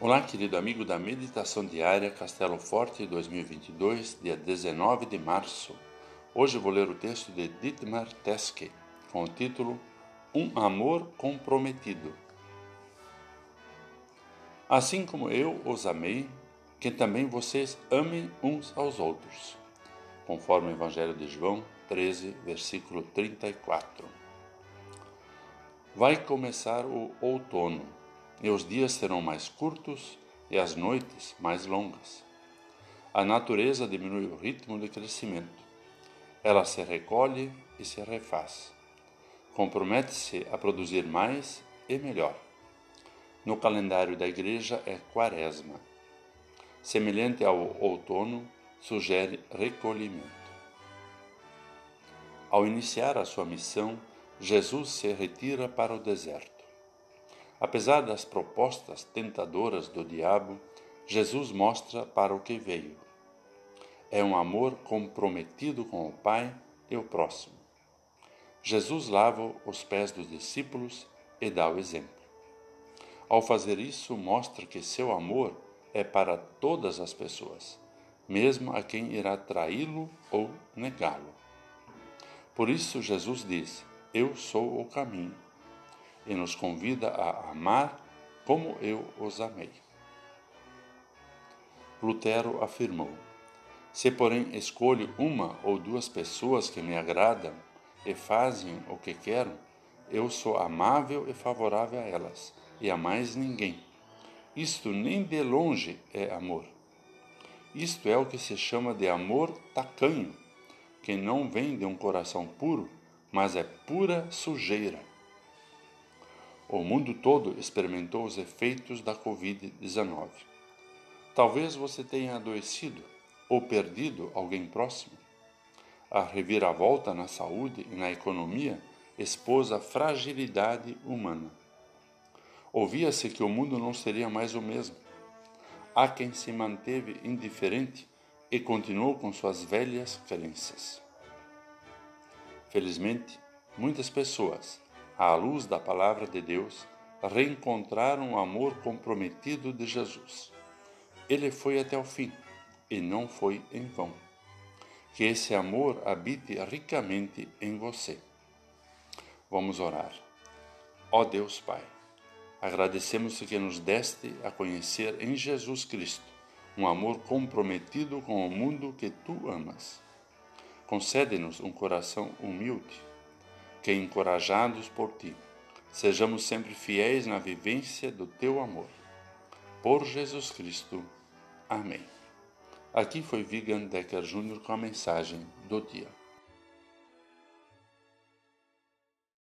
Olá, querido amigo da Meditação Diária Castelo Forte 2022, dia 19 de março. Hoje vou ler o texto de Dietmar Teske, com o título Um Amor Comprometido. Assim como eu os amei, que também vocês amem uns aos outros. Conforme o Evangelho de João 13, versículo 34. Vai começar o outono e os dias serão mais curtos e as noites mais longas. A natureza diminui o ritmo de crescimento. Ela se recolhe e se refaz. Compromete-se a produzir mais e melhor. No calendário da Igreja é Quaresma. Semelhante ao outono, sugere recolhimento. Ao iniciar a sua missão, Jesus se retira para o deserto. Apesar das propostas tentadoras do diabo, Jesus mostra para o que veio. É um amor comprometido com o Pai e o próximo. Jesus lava os pés dos discípulos e dá o exemplo. Ao fazer isso, mostra que seu amor é para todas as pessoas, mesmo a quem irá traí-lo ou negá-lo. Por isso, Jesus diz: Eu sou o caminho e nos convida a amar como eu os amei. Lutero afirmou: Se, porém, escolho uma ou duas pessoas que me agradam e fazem o que quero, eu sou amável e favorável a elas, e a mais ninguém. Isto nem de longe é amor. Isto é o que se chama de amor tacanho, que não vem de um coração puro, mas é pura sujeira. O mundo todo experimentou os efeitos da Covid-19. Talvez você tenha adoecido ou perdido alguém próximo. A reviravolta na saúde e na economia expôs a fragilidade humana. Ouvia-se que o mundo não seria mais o mesmo. Há quem se manteve indiferente e continuou com suas velhas crenças. Felizmente, muitas pessoas à luz da palavra de Deus, reencontraram o amor comprometido de Jesus. Ele foi até o fim e não foi em vão. Que esse amor habite ricamente em você. Vamos orar. Ó Deus Pai, agradecemos que nos deste a conhecer em Jesus Cristo um amor comprometido com o mundo que tu amas. Concede-nos um coração humilde que, encorajados por ti, sejamos sempre fiéis na vivência do teu amor. Por Jesus Cristo. Amém. Aqui foi Vigan Decker Jr. com a mensagem do dia.